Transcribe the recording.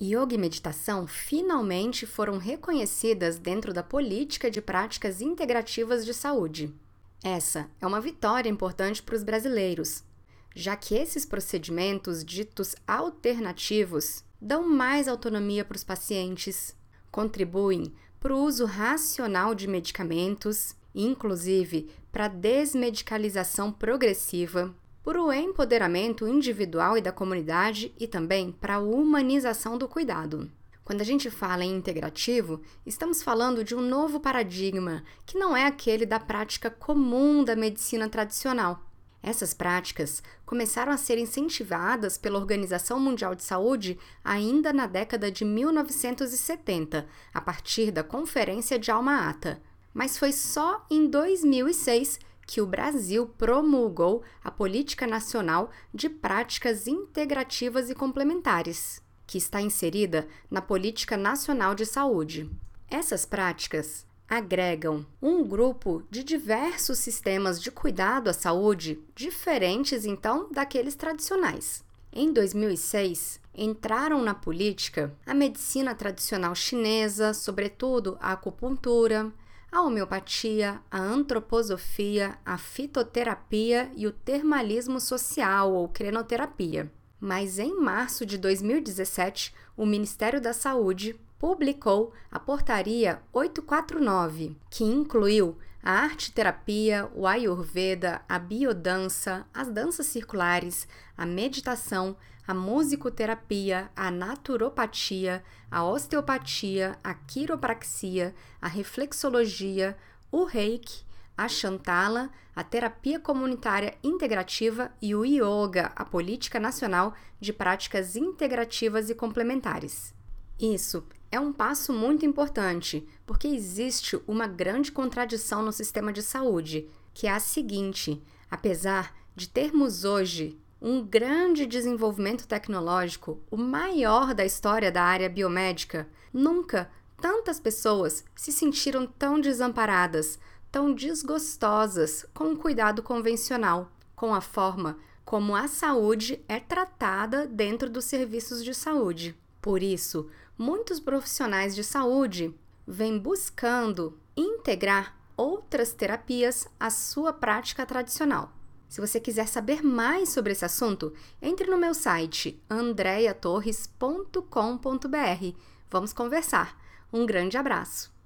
Yoga e meditação finalmente foram reconhecidas dentro da política de práticas integrativas de saúde. Essa é uma vitória importante para os brasileiros, já que esses procedimentos ditos alternativos dão mais autonomia para os pacientes, contribuem para o uso racional de medicamentos, inclusive para a desmedicalização progressiva, para o empoderamento individual e da comunidade e também para a humanização do cuidado. Quando a gente fala em integrativo, estamos falando de um novo paradigma que não é aquele da prática comum da medicina tradicional. Essas práticas começaram a ser incentivadas pela Organização Mundial de Saúde ainda na década de 1970, a partir da Conferência de Alma Ata. Mas foi só em 2006 que o Brasil promulgou a Política Nacional de Práticas Integrativas e Complementares que está inserida na Política Nacional de Saúde. Essas práticas agregam um grupo de diversos sistemas de cuidado à saúde, diferentes então daqueles tradicionais. Em 2006, entraram na política a medicina tradicional chinesa, sobretudo a acupuntura, a homeopatia, a antroposofia, a fitoterapia e o termalismo social ou crenoterapia. Mas em março de 2017, o Ministério da Saúde publicou a Portaria 849, que incluiu a arte-terapia, o ayurveda, a biodança, as danças circulares, a meditação, a musicoterapia, a naturopatia, a osteopatia, a quiropraxia, a reflexologia, o reiki a Chantala, a terapia comunitária integrativa e o Yoga, a política nacional de práticas integrativas e complementares. Isso é um passo muito importante, porque existe uma grande contradição no sistema de saúde, que é a seguinte: apesar de termos hoje um grande desenvolvimento tecnológico, o maior da história da área biomédica, nunca tantas pessoas se sentiram tão desamparadas, tão desgostosas com o cuidado convencional, com a forma como a saúde é tratada dentro dos serviços de saúde. Por isso, muitos profissionais de saúde vêm buscando integrar outras terapias à sua prática tradicional. Se você quiser saber mais sobre esse assunto, entre no meu site andreatorres.com.br. Vamos conversar. Um grande abraço!